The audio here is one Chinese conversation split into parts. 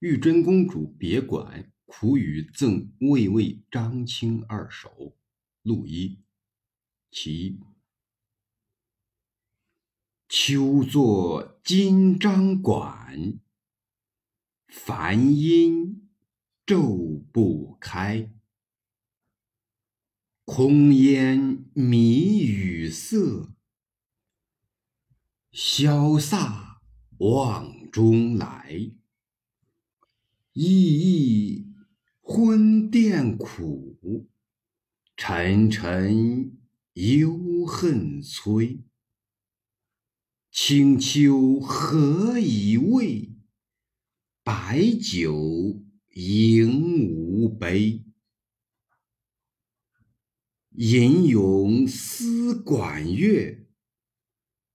玉真公主别馆苦雨赠魏魏张卿二首，陆一。其秋作金章馆，繁阴昼不开。空烟迷雨色，潇洒望中来。熠熠昏殿苦，沉沉幽恨催。清秋何以慰？白酒应无杯。吟咏思管乐，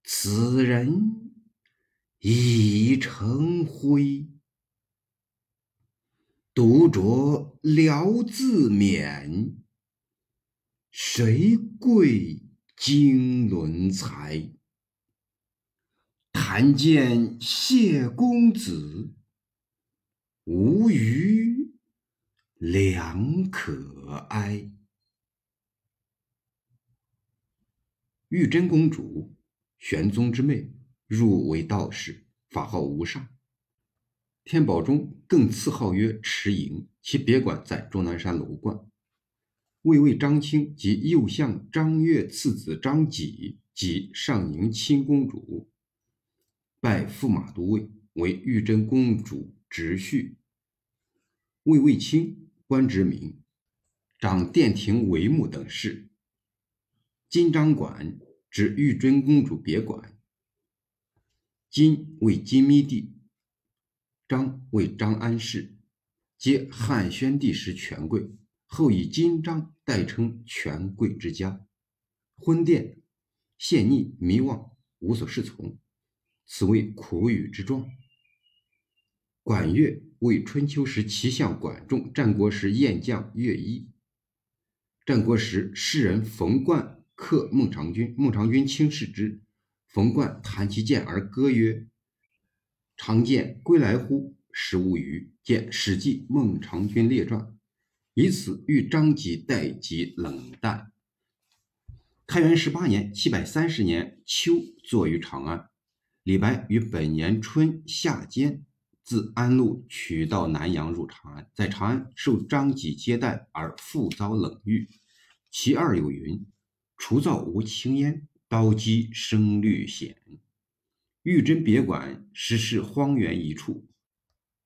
此人已成灰。独酌聊自勉，谁贵经纶才？谈见谢公子，无余良可哀。玉真公主，玄宗之妹，入为道士，法号无上。天宝中更赐号曰池莹，其别馆在终南山楼观。魏魏张卿及右相张悦次子张己及上宁亲公主，拜驸马都尉，为玉真公主侄婿。魏魏卿，官职名，掌殿庭帷幕等事。金章馆指玉真公主别馆，金为金密地。章为张安世，皆汉宣帝时权贵，后以金章代称权贵之家。昏殿陷溺迷惘，无所适从，此为苦雨之状。管乐为春秋时齐相管仲，战国时燕将乐毅。战国时诗人冯冠克孟尝君，孟尝君轻视之，冯冠弹其剑而歌曰。常见归来乎？食无鱼。见《史记·孟尝君列传》，以此喻张籍待己冷淡。开元十八年（七百三十年）秋，坐于长安。李白于本年春夏间自安陆取道南阳入长安，在长安受张籍接待，而复遭冷遇。其二有云：“除灶无青烟，刀击声律险。”玉真别馆实是荒原一处，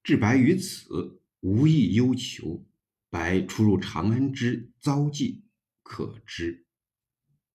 至白于此，无意忧求。白出入长安之遭际，可知。